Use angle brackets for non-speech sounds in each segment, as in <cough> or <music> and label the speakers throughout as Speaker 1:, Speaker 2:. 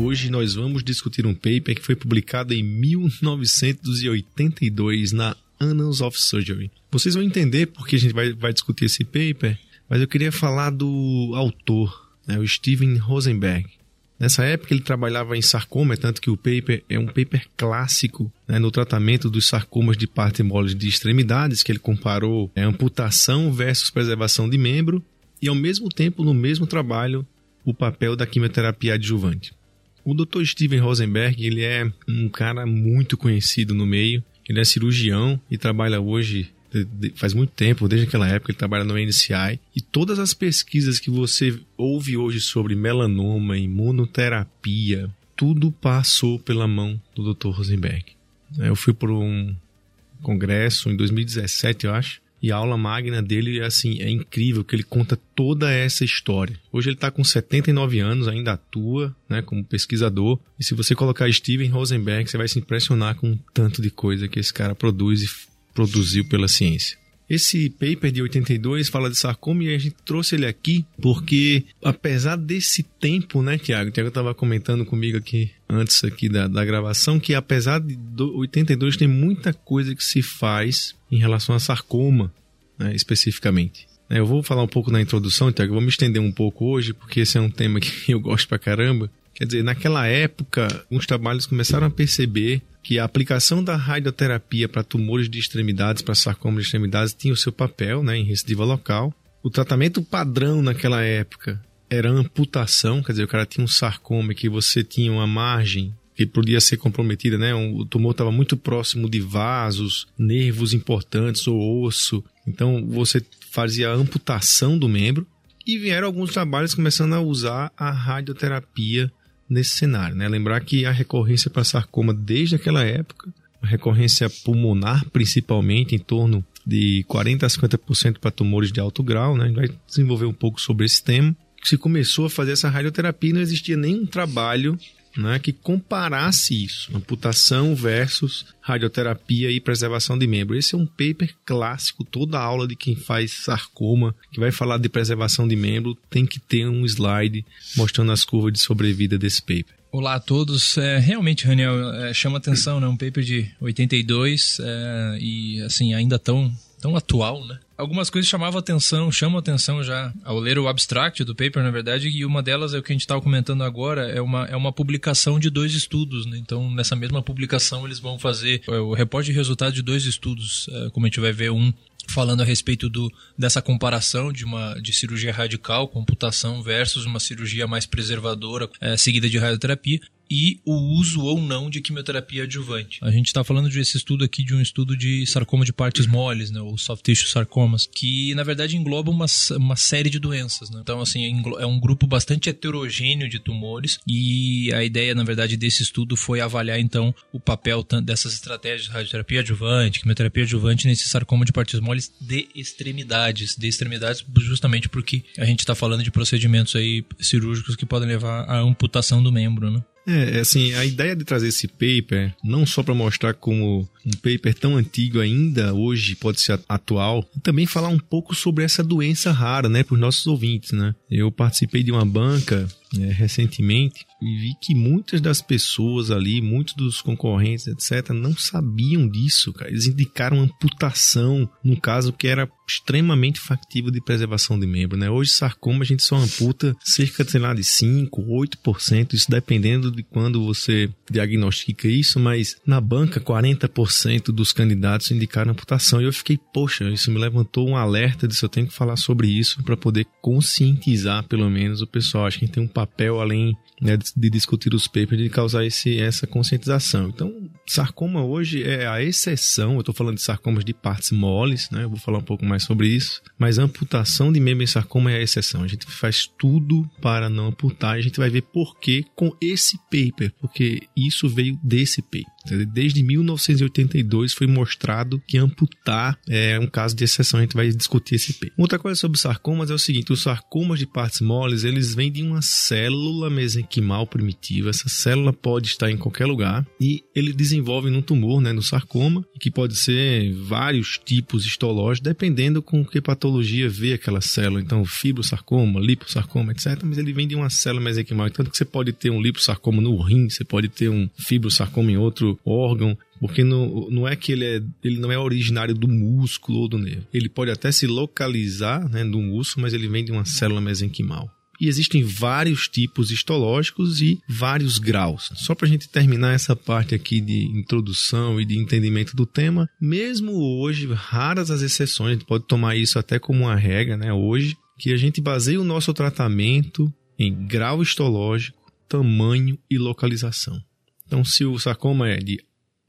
Speaker 1: Hoje nós vamos discutir um paper que foi publicado em 1982 na Annals of Surgery. Vocês vão entender porque a gente vai, vai discutir esse paper, mas eu queria falar do autor, né, o Steven Rosenberg. Nessa época ele trabalhava em sarcoma, tanto que o paper é um paper clássico né, no tratamento dos sarcomas de parte mole de extremidades, que ele comparou é, amputação versus preservação de membro, e ao mesmo tempo, no mesmo trabalho, o papel da quimioterapia adjuvante. O Dr. Steven Rosenberg, ele é um cara muito conhecido no meio. Ele é cirurgião e trabalha hoje faz muito tempo, desde aquela época ele trabalha no NCI, e todas as pesquisas que você ouve hoje sobre melanoma, imunoterapia, tudo passou pela mão do Dr. Rosenberg. Eu fui para um congresso em 2017, eu acho, e a aula magna dele, assim, é incrível, que ele conta toda essa história. Hoje ele está com 79 anos, ainda atua, né, como pesquisador. E se você colocar Steven Rosenberg, você vai se impressionar com o tanto de coisa que esse cara produz e produziu pela ciência. Esse paper de 82 fala de sarcoma e a gente trouxe ele aqui porque, apesar desse tempo, né, Tiago? Tiago estava comentando comigo aqui antes aqui da, da gravação que, apesar de 82, tem muita coisa que se faz em relação a sarcoma, né, especificamente. É, eu vou falar um pouco na introdução, Tiago, vou me estender um pouco hoje, porque esse é um tema que <laughs> eu gosto pra caramba. Quer dizer, naquela época, uns trabalhos começaram a perceber que a aplicação da radioterapia para tumores de extremidades, para sarcoma de extremidades, tinha o seu papel né, em recidiva local. O tratamento padrão naquela época era amputação, quer dizer, o cara tinha um sarcoma que você tinha uma margem que podia ser comprometida, né? O tumor estava muito próximo de vasos, nervos importantes ou osso. Então você fazia a amputação do membro e vieram alguns trabalhos começando a usar a radioterapia nesse cenário. Né? Lembrar que a recorrência para sarcoma desde aquela época, a recorrência pulmonar principalmente, em torno de 40 a 50% para tumores de alto grau, né? a gente vai desenvolver um pouco sobre esse tema. Se começou a fazer essa radioterapia, não existia nenhum trabalho né, que comparasse isso, amputação versus radioterapia e preservação de membro. Esse é um paper clássico, toda aula de quem faz sarcoma, que vai falar de preservação de membro, tem que ter um slide mostrando as curvas de sobrevida desse paper.
Speaker 2: Olá a todos. É, realmente, Raniel, é, chama atenção, né? Um paper de 82 é, e, assim, ainda tão, tão atual, né? Algumas coisas chamavam atenção, chamam atenção já ao ler o abstract do paper, na verdade, e uma delas é o que a gente estava comentando agora, é uma, é uma publicação de dois estudos, né? Então, nessa mesma publicação, eles vão fazer é, o reporte de resultados de dois estudos, é, como a gente vai ver um falando a respeito do, dessa comparação de uma de cirurgia radical, computação versus uma cirurgia mais preservadora, é, seguida de radioterapia, e o uso ou não de quimioterapia adjuvante. A gente está falando desse estudo aqui de um estudo de sarcoma de partes moles, né, ou soft tissue sarcomas, que na verdade engloba uma, uma série de doenças. Né? Então, assim, é um grupo bastante heterogêneo de tumores e a ideia, na verdade, desse estudo foi avaliar então o papel dessas estratégias de radioterapia adjuvante, quimioterapia adjuvante nesse sarcoma de partes moles de extremidades, de extremidades justamente porque a gente está falando de procedimentos aí cirúrgicos que podem levar à amputação do membro, né?
Speaker 1: É, é, assim, a ideia de trazer esse paper, não só para mostrar como um paper tão antigo ainda hoje pode ser atual, também falar um pouco sobre essa doença rara, né, para os nossos ouvintes, né. Eu participei de uma banca é, recentemente e vi que muitas das pessoas ali, muitos dos concorrentes, etc., não sabiam disso, cara. Eles indicaram amputação, num caso que era extremamente factível de preservação de membro, né? Hoje, sarcoma, a gente só amputa cerca, sei lá, de 5, 8%, isso dependendo de quando você diagnostica isso, mas na banca, 40% dos candidatos indicaram amputação. E eu fiquei, poxa, isso me levantou um alerta de eu tenho que falar sobre isso para poder conscientizar, pelo menos, o pessoal. Acho que a gente tem um papel além né, de, discutir os papers, de causar esse, essa conscientização. Então, sarcoma hoje é a exceção, eu estou falando de sarcomas de partes moles, né? Eu vou falar um pouco mais sobre isso, mas a amputação de membro em sarcoma é a exceção. A gente faz tudo para não amputar a gente vai ver por que com esse paper, porque isso veio desse paper. Desde 1982 foi mostrado que amputar é um caso de exceção, a gente vai discutir esse paper. Outra coisa sobre sarcomas é o seguinte, os sarcomas de partes moles, eles vêm de uma célula mesenquimal primitiva, essa célula pode estar em qualquer lugar e ele desenvolve no tumor, né, no sarcoma, que pode ser vários tipos histológicos, dependendo com que patologia vê aquela célula. Então, fibrosarcoma, liposarcoma, etc. Mas ele vem de uma célula mesenquimal. Tanto que você pode ter um liposarcoma no rim, você pode ter um fibrosarcoma em outro órgão, porque não, não é que ele, é, ele não é originário do músculo ou do nervo. Ele pode até se localizar né, no músculo, mas ele vem de uma célula mesenquimal. E existem vários tipos histológicos e vários graus. Só para a gente terminar essa parte aqui de introdução e de entendimento do tema, mesmo hoje, raras as exceções, a gente pode tomar isso até como uma regra, né? Hoje, que a gente baseia o nosso tratamento em grau histológico, tamanho e localização. Então, se o sarcoma é de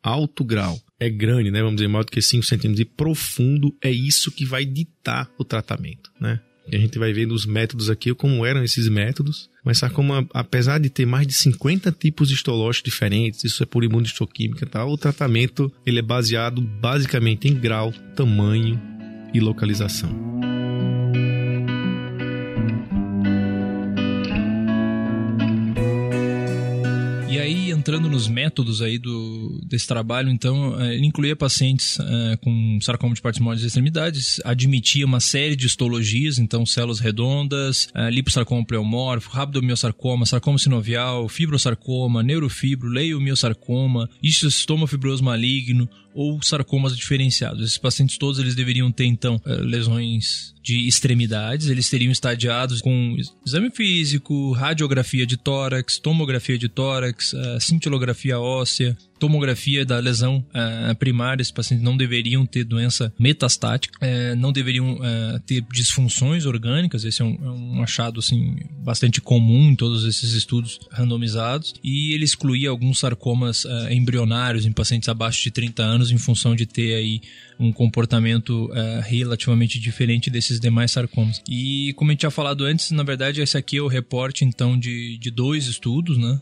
Speaker 1: alto grau, é grande, né? Vamos dizer, maior do que 5 centímetros e profundo, é isso que vai ditar o tratamento, né? E a gente vai ver nos métodos aqui como eram esses métodos. Mas sarcoma, apesar de ter mais de 50 tipos histológicos diferentes, isso é por imunistoquímica e tal, o tratamento ele é baseado basicamente em grau, tamanho e localização.
Speaker 2: Entrando nos métodos aí do, desse trabalho, então, é, ele incluía pacientes é, com sarcoma de partes moles de extremidades, admitia uma série de histologias, então células redondas, é, liposarcoma pleomorfo, rabdomiosarcoma, sarcoma sinovial, fibrosarcoma, neurofibro, leiomiosarcoma, histostoma fibroso maligno, ou sarcomas diferenciados. Esses pacientes todos eles deveriam ter então eh, lesões de extremidades, eles teriam estadiados com exame físico, radiografia de tórax, tomografia de tórax, eh, cintilografia óssea, tomografia da lesão uh, primária, esses pacientes não deveriam ter doença metastática, uh, não deveriam uh, ter disfunções orgânicas, esse é um, é um, achado assim, bastante comum em todos esses estudos randomizados, e ele excluía alguns sarcomas embrionários em pacientes abaixo de 30 anos em função de ter aí um comportamento relativamente diferente desses demais sarcomas. E como a gente tinha falado antes, na verdade esse aqui é o reporte então de, de dois estudos, né?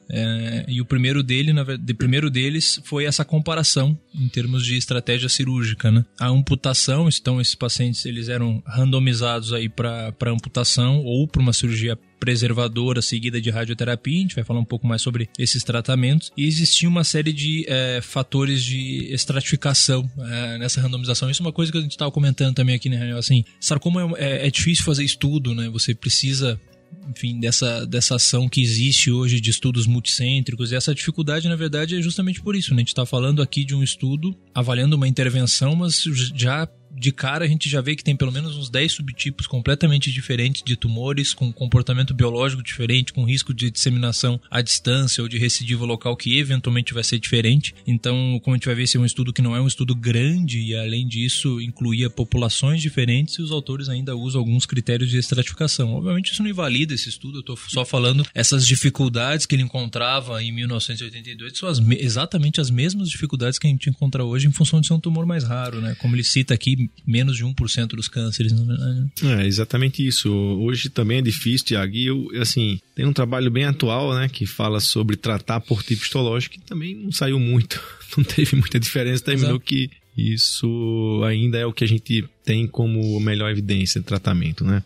Speaker 2: E o primeiro dele, na verdade, primeiro deles foi essa comparação em termos de estratégia cirúrgica, né? A amputação, então esses pacientes eles eram randomizados aí para amputação ou para uma cirurgia preservadora seguida de radioterapia, a gente vai falar um pouco mais sobre esses tratamentos, e existia uma série de é, fatores de estratificação é, nessa randomização. Isso é uma coisa que a gente estava comentando também aqui, né, assim, sarcoma é, é difícil fazer estudo, né, você precisa enfim, dessa, dessa ação que existe hoje de estudos multicêntricos. E essa dificuldade, na verdade, é justamente por isso. Né? A gente está falando aqui de um estudo avaliando uma intervenção, mas já de cara a gente já vê que tem pelo menos uns 10 subtipos completamente diferentes de tumores, com comportamento biológico diferente, com risco de disseminação à distância ou de recidivo local que eventualmente vai ser diferente. Então, como a gente vai ver, esse é um estudo que não é um estudo grande e, além disso, incluía populações diferentes e os autores ainda usam alguns critérios de estratificação. Obviamente, isso não invalida esse estudo, eu estou só falando essas dificuldades que ele encontrava em 1982 são as, exatamente as mesmas dificuldades que a gente encontra hoje em função de ser um tumor mais raro, né? Como ele cita aqui, menos de 1% dos cânceres, na verdade.
Speaker 1: Né? É, exatamente isso. Hoje também é difícil, Tiago, e eu, assim, tem um trabalho bem atual, né, que fala sobre tratar por tipo histológico, que também não saiu muito, <laughs> não teve muita diferença, terminou Exato. que isso ainda é o que a gente tem como melhor evidência de tratamento, né?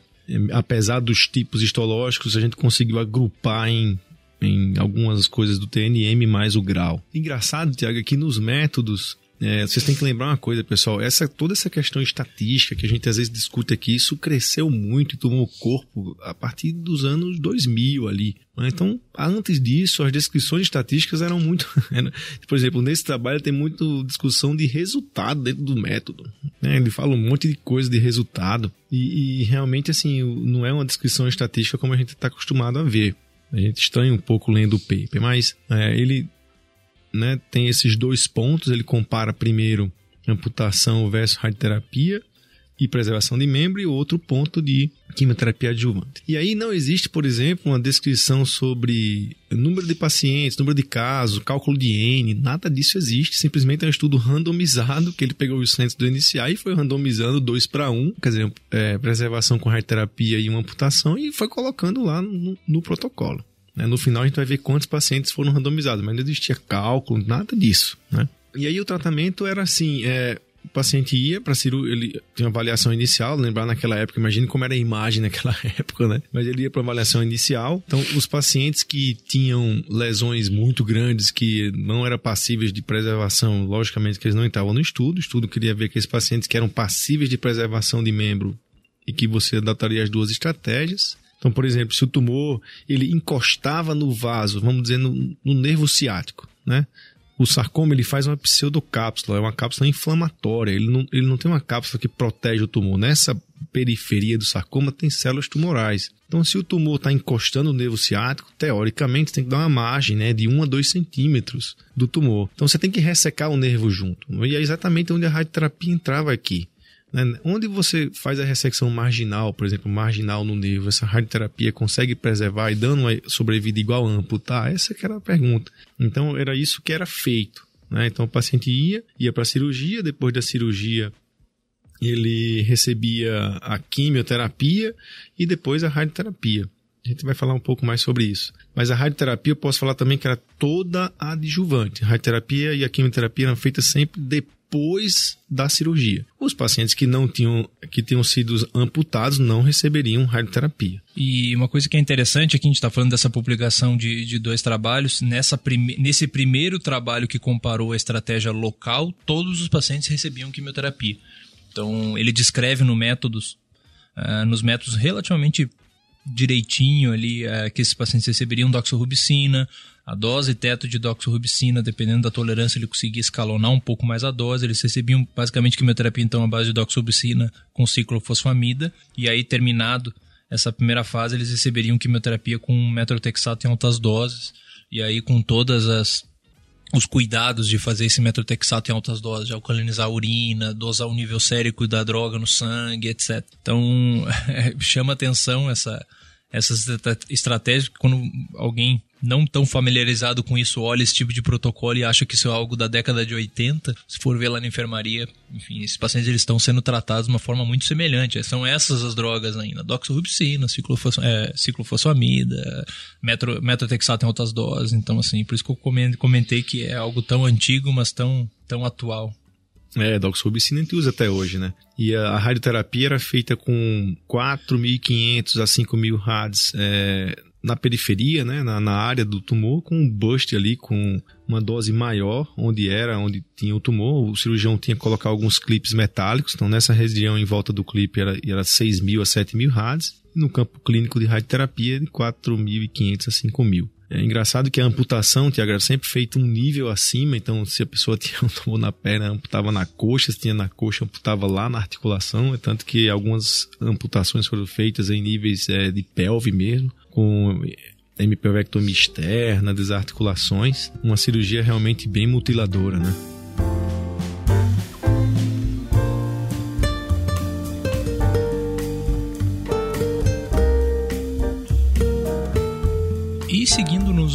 Speaker 1: Apesar dos tipos histológicos, a gente conseguiu agrupar em em algumas coisas do TNM mais o grau. Engraçado, Tiago, é que nos métodos é, vocês têm que lembrar uma coisa, pessoal. Essa, toda essa questão estatística que a gente às vezes discute aqui, isso cresceu muito e tomou corpo a partir dos anos 2000 ali. Então, antes disso, as descrições estatísticas eram muito. <laughs> Por exemplo, nesse trabalho tem muita discussão de resultado dentro do método. Né? Ele fala um monte de coisa de resultado. E, e realmente, assim, não é uma descrição estatística como a gente está acostumado a ver. A gente estranha um pouco lendo o paper, mas é, ele né, tem esses dois pontos. Ele compara primeiro amputação versus radioterapia e preservação de membro e outro ponto de quimioterapia adjuvante. E aí não existe, por exemplo, uma descrição sobre número de pacientes, número de casos, cálculo de N, nada disso existe. Simplesmente é um estudo randomizado que ele pegou os centros do NCA e foi randomizando dois para um, quer dizer, é, preservação com radioterapia e uma amputação e foi colocando lá no, no protocolo. Né? No final a gente vai ver quantos pacientes foram randomizados, mas não existia cálculo, nada disso. Né? E aí o tratamento era assim, é, o paciente ia para cirurgia, ele tinha avaliação inicial, lembrar naquela época, imagine como era a imagem naquela <laughs> época, né? Mas ele ia para avaliação inicial. Então, os pacientes que tinham lesões muito grandes que não eram passíveis de preservação, logicamente que eles não estavam no estudo. O estudo queria ver aqueles pacientes que eram passíveis de preservação de membro e que você adaptaria as duas estratégias. Então, por exemplo, se o tumor ele encostava no vaso, vamos dizer, no, no nervo ciático, né? O sarcoma ele faz uma pseudocápsula, é uma cápsula inflamatória. Ele não, ele não tem uma cápsula que protege o tumor. Nessa periferia do sarcoma tem células tumorais. Então, se o tumor está encostando no nervo ciático, teoricamente tem que dar uma margem né, de 1 a 2 centímetros do tumor. Então, você tem que ressecar o nervo junto. E é exatamente onde a radioterapia entrava aqui. Né? Onde você faz a ressecção marginal, por exemplo, marginal no nervo, essa radioterapia consegue preservar e dando uma sobrevida igual amputar? Essa que era a pergunta. Então era isso que era feito. Né? Então o paciente ia, ia para a cirurgia, depois da cirurgia ele recebia a quimioterapia e depois a radioterapia. A gente vai falar um pouco mais sobre isso. Mas a radioterapia eu posso falar também que era toda adjuvante. A radioterapia e a quimioterapia eram feitas sempre depois depois da cirurgia. Os pacientes que não tinham, que tinham sido amputados não receberiam radioterapia.
Speaker 2: E uma coisa que é interessante aqui, a gente está falando dessa publicação de, de dois trabalhos. Nessa prime, nesse primeiro trabalho que comparou a estratégia local, todos os pacientes recebiam quimioterapia. Então, ele descreve no métodos, uh, nos métodos relativamente direitinho ali uh, que esses pacientes receberiam doxorubicina, a dose teto de doxorubicina, dependendo da tolerância, ele conseguia escalonar um pouco mais a dose. Eles recebiam basicamente quimioterapia, então, à base de doxorubicina com ciclofosfamida. E aí, terminado essa primeira fase, eles receberiam quimioterapia com metrotexato em altas doses. E aí, com todas as os cuidados de fazer esse metrotexato em altas doses, de alcalinizar a urina, dosar o nível sérico da droga no sangue, etc. Então, <laughs> chama atenção essa, essas estratégias, quando alguém não tão familiarizado com isso olha esse tipo de protocolo e acha que isso é algo da década de 80, se for ver lá na enfermaria, enfim, esses pacientes eles estão sendo tratados de uma forma muito semelhante. São essas as drogas ainda, doxorubicina, ciclofos, é, ciclofosfamida, metro, metrotexato em altas doses. Então, assim, por isso que eu comentei que é algo tão antigo, mas tão, tão atual.
Speaker 1: É, doxorubicina a gente usa até hoje, né? E a, a radioterapia era feita com 4.500 a 5.000 rads é, na periferia, né, na, na, área do tumor, com um bust ali, com uma dose maior, onde era, onde tinha o tumor. O cirurgião tinha que colocar alguns clipes metálicos, então nessa região em volta do clipe era, era 6 mil a 7 mil rads, no campo clínico de radioterapia de 4.500 a 5 mil. É engraçado que a amputação, Tiago, era sempre feita um nível acima, então se a pessoa <laughs> tinha um tumor na perna, amputava na coxa, se tinha na coxa, amputava lá na articulação, é tanto que algumas amputações foram feitas em níveis é, de pelve mesmo, com hemipelvectomia externa, desarticulações, uma cirurgia realmente bem mutiladora, né?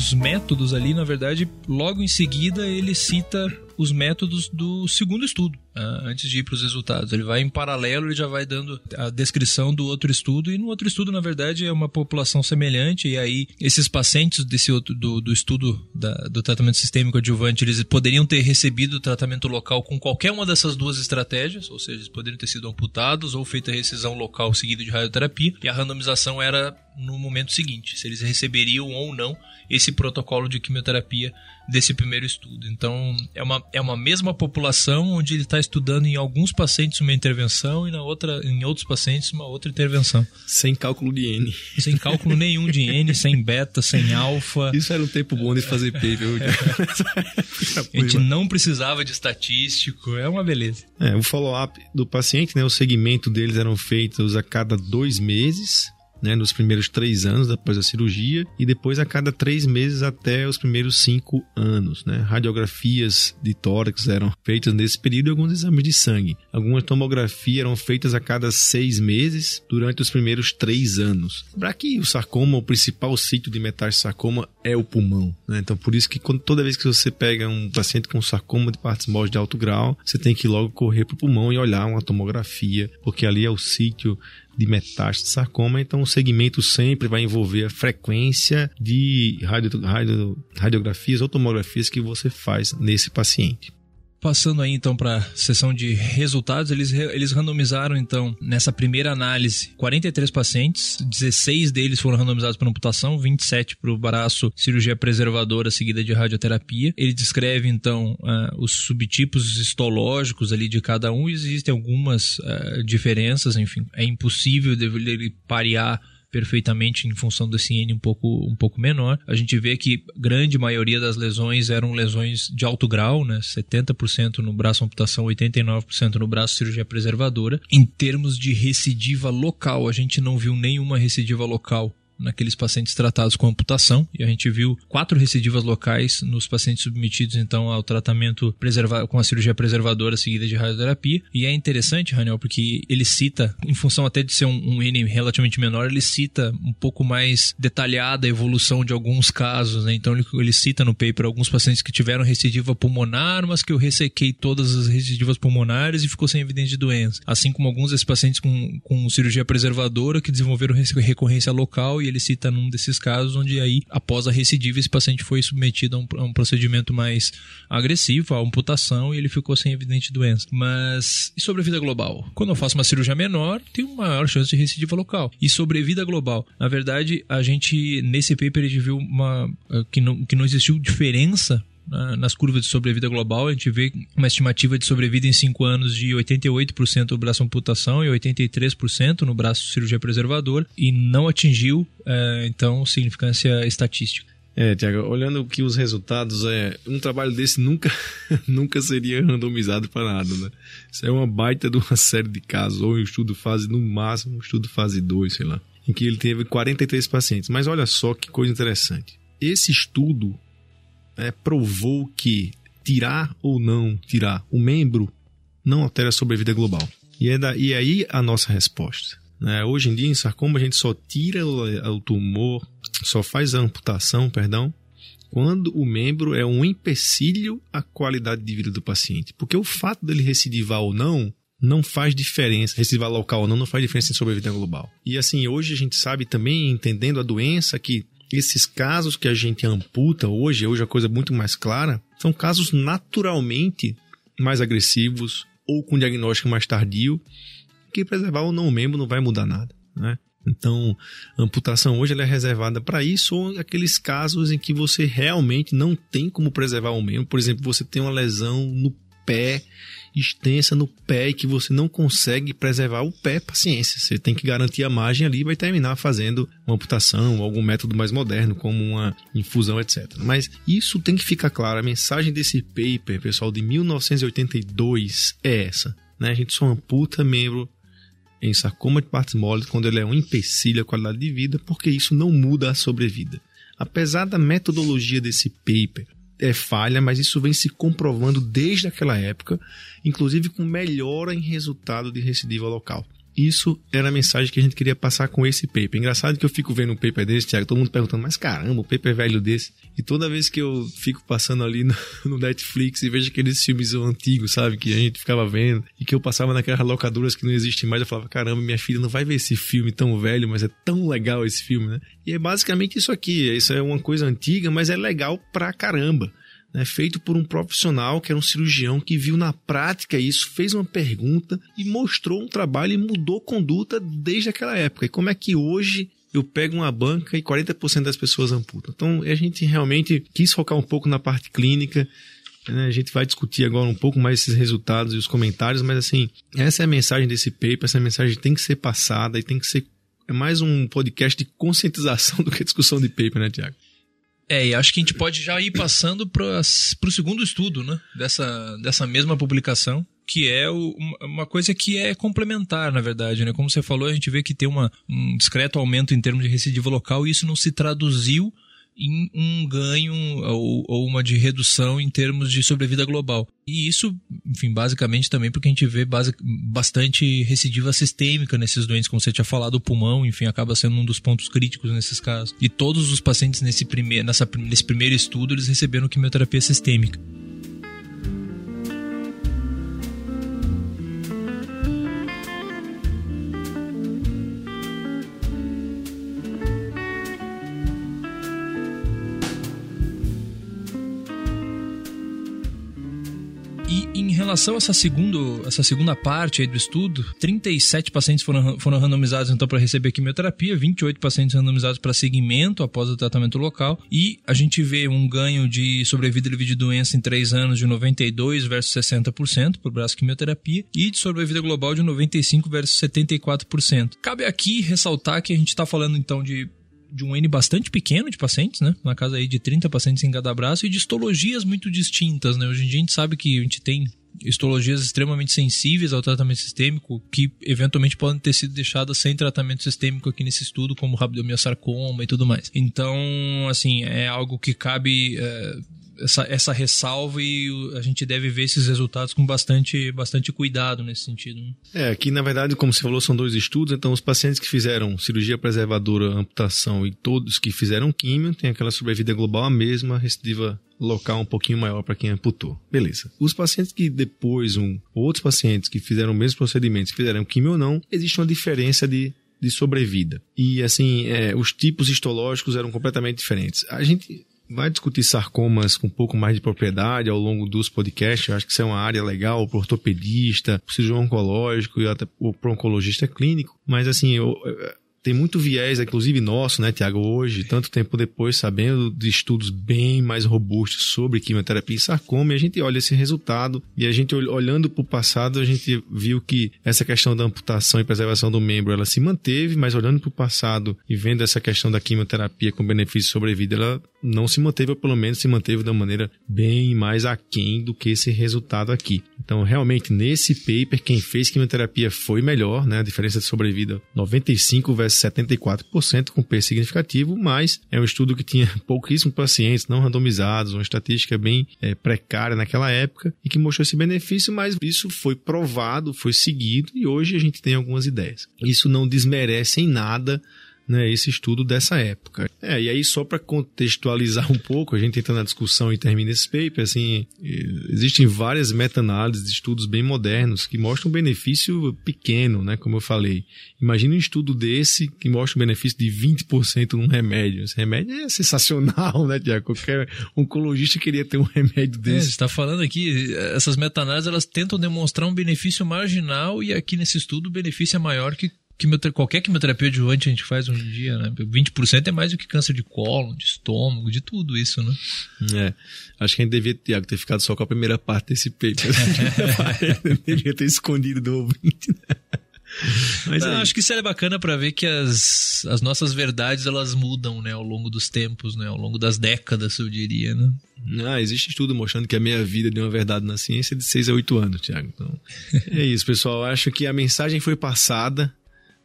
Speaker 2: Nos métodos ali, na verdade, logo em seguida ele cita os métodos do segundo estudo, uh, antes de ir para os resultados. Ele vai em paralelo, ele já vai dando a descrição do outro estudo, e no outro estudo, na verdade, é uma população semelhante, e aí esses pacientes desse outro, do, do estudo da, do tratamento sistêmico adjuvante, eles poderiam ter recebido o tratamento local com qualquer uma dessas duas estratégias, ou seja, eles poderiam ter sido amputados ou feita recisão local seguida de radioterapia, e a randomização era no momento seguinte, se eles receberiam ou não esse protocolo de quimioterapia desse primeiro estudo. Então, é uma, é uma mesma população onde ele está estudando em alguns pacientes uma intervenção e na outra, em outros pacientes uma outra intervenção.
Speaker 1: Sem cálculo de N.
Speaker 2: Sem cálculo nenhum de N, sem beta, sem alfa.
Speaker 1: Isso era um tempo bom de fazer paper. <laughs>
Speaker 2: a gente não precisava de estatístico, é uma beleza.
Speaker 1: É, o follow-up do paciente, né, o segmento deles eram feitos a cada dois meses né, nos primeiros três anos após a cirurgia e depois a cada três meses até os primeiros cinco anos. Né? Radiografias de tórax eram feitas nesse período e alguns exames de sangue. Algumas tomografias eram feitas a cada seis meses durante os primeiros três anos. Para que o sarcoma, o principal sítio de metástase sarcoma é o pulmão. Né? Então, por isso que quando, toda vez que você pega um paciente com sarcoma de partes móveis de alto grau, você tem que logo correr para o pulmão e olhar uma tomografia, porque ali é o sítio de metástase sarcoma, então o segmento sempre vai envolver a frequência de radio, radio, radiografias ou tomografias que você faz nesse paciente.
Speaker 2: Passando aí então para a sessão de resultados, eles, eles randomizaram então nessa primeira análise 43 pacientes, 16 deles foram randomizados para amputação, 27 para o braço cirurgia preservadora seguida de radioterapia. Ele descreve então uh, os subtipos histológicos ali de cada um, existem algumas uh, diferenças, enfim, é impossível dele parear perfeitamente em função desse N um pouco, um pouco menor. A gente vê que grande maioria das lesões eram lesões de alto grau, né? 70% no braço amputação, 89% no braço cirurgia preservadora. Em termos de recidiva local, a gente não viu nenhuma recidiva local naqueles pacientes tratados com amputação e a gente viu quatro recidivas locais nos pacientes submetidos então ao tratamento com a cirurgia preservadora seguida de radioterapia e é interessante, Raniel, porque ele cita, em função até de ser um, um N relativamente menor, ele cita um pouco mais detalhada a evolução de alguns casos, né? então ele, ele cita no paper alguns pacientes que tiveram recidiva pulmonar, mas que eu ressequei todas as recidivas pulmonares e ficou sem evidência de doença, assim como alguns desses pacientes com, com cirurgia preservadora que desenvolveram recorrência local e ele cita num desses casos onde aí, após a recidiva, esse paciente foi submetido a um, a um procedimento mais agressivo, a amputação, e ele ficou sem evidente doença. Mas e sobre a vida global? Quando eu faço uma cirurgia menor, tem uma maior chance de recidiva local. E sobre a vida global? Na verdade, a gente, nesse paper, a gente viu uma, eh, que, não, que não existiu diferença nas curvas de sobrevida global, a gente vê uma estimativa de sobrevida em 5 anos de 88% no braço amputação e 83% no braço cirurgia preservador e não atingiu, é, então, significância estatística.
Speaker 1: É, Tiago, olhando que os resultados, é um trabalho desse nunca, <laughs> nunca seria randomizado para nada, né? Isso é uma baita de uma <laughs> série de casos, ou um estudo fase, no máximo, um estudo fase 2, sei lá, em que ele teve 43 pacientes. Mas olha só que coisa interessante. Esse estudo é, provou que tirar ou não tirar o membro não altera a sobrevida global. E é, da, e é aí a nossa resposta. Né? Hoje em dia, em sarcoma, a gente só tira o, o tumor, só faz a amputação, perdão, quando o membro é um empecilho à qualidade de vida do paciente. Porque o fato dele recidivar ou não não faz diferença, recidivar local ou não, não faz diferença em sobrevida global. E assim, hoje a gente sabe também, entendendo a doença, que esses casos que a gente amputa hoje, hoje a coisa é muito mais clara, são casos naturalmente mais agressivos ou com diagnóstico mais tardio, que preservar ou não o membro não vai mudar nada, né? Então, a amputação hoje é reservada para isso ou aqueles casos em que você realmente não tem como preservar o membro. Por exemplo, você tem uma lesão no pé extensa no pé e que você não consegue preservar o pé, paciência. Você tem que garantir a margem ali e vai terminar fazendo uma amputação ou algum método mais moderno, como uma infusão, etc. Mas isso tem que ficar claro. A mensagem desse paper, pessoal, de 1982 é essa. Né? A gente só amputa membro em sarcoma de partes moles quando ele é um empecilho à qualidade de vida, porque isso não muda a sobrevida. Apesar da metodologia desse paper é falha, mas isso vem se comprovando desde aquela época, inclusive com melhora em resultado de recidiva local. Isso era a mensagem que a gente queria passar com esse paper. Engraçado que eu fico vendo um paper desse, Thiago, todo mundo perguntando, mas caramba, um paper velho desse. E toda vez que eu fico passando ali no, <laughs> no, Netflix e vejo aqueles filmes antigos, sabe, que a gente ficava vendo, e que eu passava naquelas locadoras que não existem mais, eu falava, caramba, minha filha não vai ver esse filme tão velho, mas é tão legal esse filme, né? E é basicamente isso aqui. Isso é uma coisa antiga, mas é legal pra caramba né, feito por um profissional que era um cirurgião que viu na prática isso, fez uma pergunta e mostrou um trabalho e mudou conduta desde aquela época. E como é que hoje eu pego uma banca e 40% das pessoas amputam? Então a gente realmente quis focar um pouco na parte clínica. Né? A gente vai discutir agora um pouco mais esses resultados e os comentários, mas assim, essa é a mensagem desse paper, essa mensagem tem que ser passada e tem que ser é mais um podcast de conscientização <laughs> do que discussão de paper, né, Tiago?
Speaker 2: É, e acho que a gente pode já ir passando para o segundo estudo, né? Dessa, dessa mesma publicação, que é o, uma coisa que é complementar, na verdade, né? Como você falou, a gente vê que tem uma, um discreto aumento em termos de recidiva local e isso não se traduziu em um ganho ou, ou, uma de redução em termos de sobrevida global. E isso, enfim, basicamente também porque a gente vê base, bastante recidiva sistêmica nesses doentes, como você tinha falado, o pulmão, enfim, acaba sendo um dos pontos críticos nesses casos. E todos os pacientes nesse, primeir, nessa, nesse primeiro estudo, eles receberam quimioterapia sistêmica. Relação a essa, segundo, essa segunda parte do estudo, 37 pacientes foram, foram randomizados então para receber quimioterapia, 28 pacientes randomizados para seguimento após o tratamento local e a gente vê um ganho de sobrevida livre de doença em 3 anos de 92 versus 60% por braço quimioterapia e de sobrevida global de 95 versus 74%. Cabe aqui ressaltar que a gente está falando então de de um N bastante pequeno de pacientes, né? Na casa aí de 30 pacientes em cada braço e de histologias muito distintas, né? Hoje em dia a gente sabe que a gente tem histologias extremamente sensíveis ao tratamento sistêmico que eventualmente podem ter sido deixadas sem tratamento sistêmico aqui nesse estudo, como rabdomiosarcoma e tudo mais. Então, assim, é algo que cabe é, essa, essa ressalva e a gente deve ver esses resultados com bastante, bastante cuidado nesse sentido. Né?
Speaker 1: É, aqui na verdade, como você falou, são dois estudos, então os pacientes que fizeram cirurgia preservadora, amputação e todos que fizeram químio têm aquela sobrevida global a mesma, recidiva local um pouquinho maior para quem amputou. Beleza. Os pacientes que depois, um, outros pacientes que fizeram o mesmo procedimento, fizeram químio ou não, existe uma diferença de de sobrevida. E assim, é, os tipos histológicos eram completamente diferentes. A gente vai discutir sarcomas com um pouco mais de propriedade ao longo dos podcasts. Eu acho que isso é uma área legal para ortopedista, cirurgião oncológico e até para oncologista clínico. Mas assim, eu, tem muito viés, inclusive nosso, né, Tiago, hoje, tanto tempo depois, sabendo de estudos bem mais robustos sobre quimioterapia e sarcoma, e a gente olha esse resultado e a gente olhando para o passado, a gente viu que essa questão da amputação e preservação do membro, ela se manteve, mas olhando para o passado e vendo essa questão da quimioterapia com benefício sobre a vida, ela não se manteve, ou pelo menos se manteve de uma maneira bem mais aquém do que esse resultado aqui. Então, realmente, nesse paper, quem fez quimioterapia foi melhor, né? A diferença de sobrevida 95 versus 74% com P significativo, mas é um estudo que tinha <laughs> pouquíssimos pacientes não randomizados, uma estatística bem é, precária naquela época e que mostrou esse benefício, mas isso foi provado, foi seguido e hoje a gente tem algumas ideias. Isso não desmerece em nada né, esse estudo dessa época. É, e aí só para contextualizar um pouco, a gente entra na discussão e termina esse paper, assim, existem várias meta-análises de estudos bem modernos que mostram um benefício pequeno, né, como eu falei. Imagina um estudo desse que mostra um benefício de 20% num remédio. Esse remédio é sensacional, né, Tiago? Qualquer oncologista queria ter um remédio é, desse. É,
Speaker 2: você está falando aqui, essas meta-análises elas tentam demonstrar um benefício marginal e aqui nesse estudo o benefício é maior que quimioterapia, qualquer quimioterapia adjuvante a gente faz hoje em dia, né? 20% é mais do que câncer de colo, de estômago, de tudo isso, né?
Speaker 1: É. Acho que a gente devia, Tiago, ter ficado só com a primeira parte desse paper. <laughs> devia ter escondido do ouvinte, né?
Speaker 2: Mas Não, acho que isso é bacana para ver que as, as nossas verdades elas mudam, né, ao longo dos tempos, né, ao longo das décadas, eu diria, né?
Speaker 1: Ah, existe estudo mostrando que a meia vida de uma verdade na ciência é de 6 a 8 anos, Tiago. Então, <laughs> é isso, pessoal. Acho que a mensagem foi passada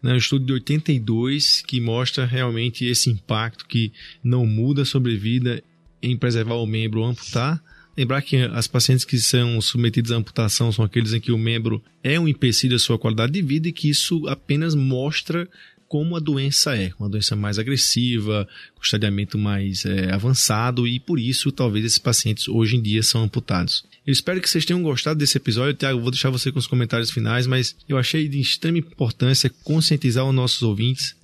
Speaker 1: né, um estudo de 82 que mostra realmente esse impacto que não muda a sobrevida em preservar o membro ou amputar. Lembrar que as pacientes que são submetidas à amputação são aqueles em que o membro é um empecilho à sua qualidade de vida e que isso apenas mostra como a doença é, uma doença mais agressiva, com estadiamento mais é, avançado e por isso talvez esses pacientes hoje em dia são amputados. Eu espero que vocês tenham gostado desse episódio, Tiago. Vou deixar você com os comentários finais, mas eu achei de extrema importância conscientizar os nossos ouvintes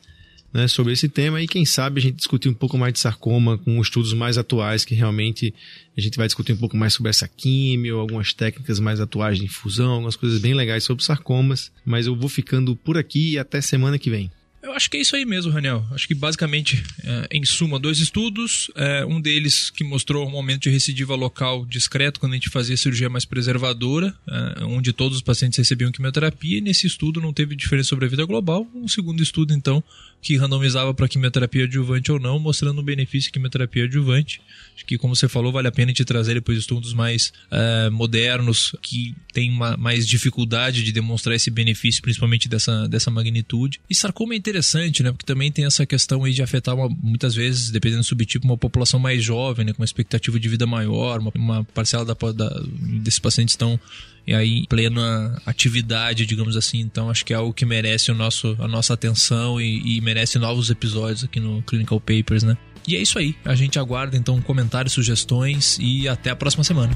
Speaker 1: né, sobre esse tema e quem sabe a gente discutir um pouco mais de sarcoma com estudos mais atuais que realmente a gente vai discutir um pouco mais sobre essa químio, algumas técnicas mais atuais de infusão, algumas coisas bem legais sobre sarcomas, mas eu vou ficando por aqui e até semana que vem.
Speaker 2: Eu acho que é isso aí mesmo, Raniel. Acho que basicamente, é, em suma, dois estudos. É, um deles que mostrou um momento de recidiva local discreto quando a gente fazia cirurgia mais preservadora, é, onde todos os pacientes recebiam quimioterapia. E nesse estudo não teve diferença sobre a vida global. Um segundo estudo, então, que randomizava para quimioterapia adjuvante ou não, mostrando o benefício de quimioterapia adjuvante. Acho que, como você falou, vale a pena te trazer depois estudos mais uh, modernos, que tem uma, mais dificuldade de demonstrar esse benefício, principalmente dessa, dessa magnitude. E sarcoma é interessante, né? Porque também tem essa questão aí de afetar uma, muitas vezes, dependendo do subtipo, uma população mais jovem, né? Com uma expectativa de vida maior, uma, uma parcela da, da, desses pacientes estão e aí plena atividade, digamos assim. Então acho que é algo que merece o nosso, a nossa atenção e, e merece novos episódios aqui no Clinical Papers, né? E é isso aí. A gente aguarda então comentários, sugestões e até a próxima semana.